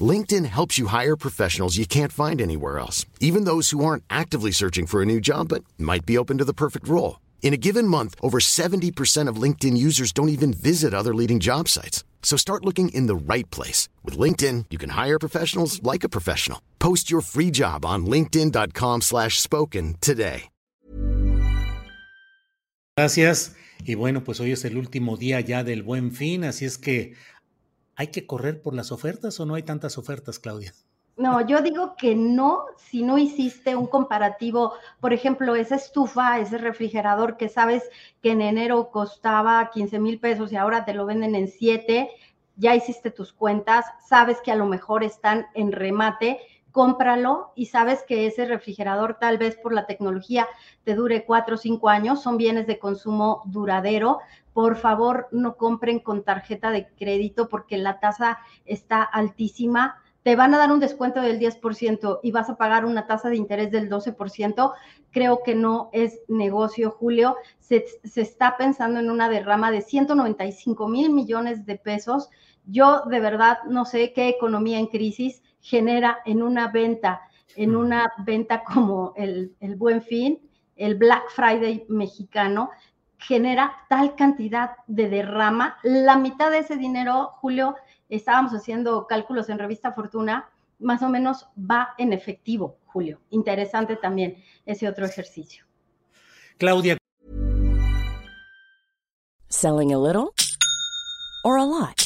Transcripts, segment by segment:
LinkedIn helps you hire professionals you can't find anywhere else, even those who aren't actively searching for a new job but might be open to the perfect role. In a given month, over 70% of LinkedIn users don't even visit other leading job sites. So start looking in the right place. With LinkedIn, you can hire professionals like a professional. Post your free job on linkedin.com slash spoken today. Gracias. Y bueno, pues hoy es el último día ya del buen fin, así es que ¿Hay que correr por las ofertas o no hay tantas ofertas, Claudia? No, yo digo que no, si no hiciste un comparativo, por ejemplo, esa estufa, ese refrigerador que sabes que en enero costaba 15 mil pesos y ahora te lo venden en 7, ya hiciste tus cuentas, sabes que a lo mejor están en remate, cómpralo y sabes que ese refrigerador tal vez por la tecnología te dure cuatro o cinco años, son bienes de consumo duradero. Por favor, no compren con tarjeta de crédito porque la tasa está altísima. Te van a dar un descuento del 10% y vas a pagar una tasa de interés del 12%. Creo que no es negocio, Julio. Se, se está pensando en una derrama de 195 mil millones de pesos. Yo de verdad no sé qué economía en crisis genera en una venta, en una venta como el, Buen Fin, el Black Friday mexicano, genera tal cantidad de derrama. La mitad de ese dinero, Julio, estábamos haciendo cálculos en Revista Fortuna, más o menos va en efectivo, Julio. Interesante también ese otro ejercicio. Claudia. Selling a little or a lot.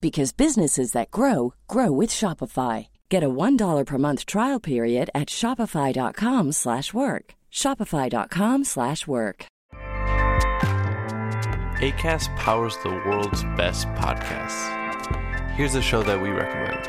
because businesses that grow grow with Shopify. Get a $1 per month trial period at shopify.com/work. shopify.com/work. Acast powers the world's best podcasts. Here's a show that we recommend.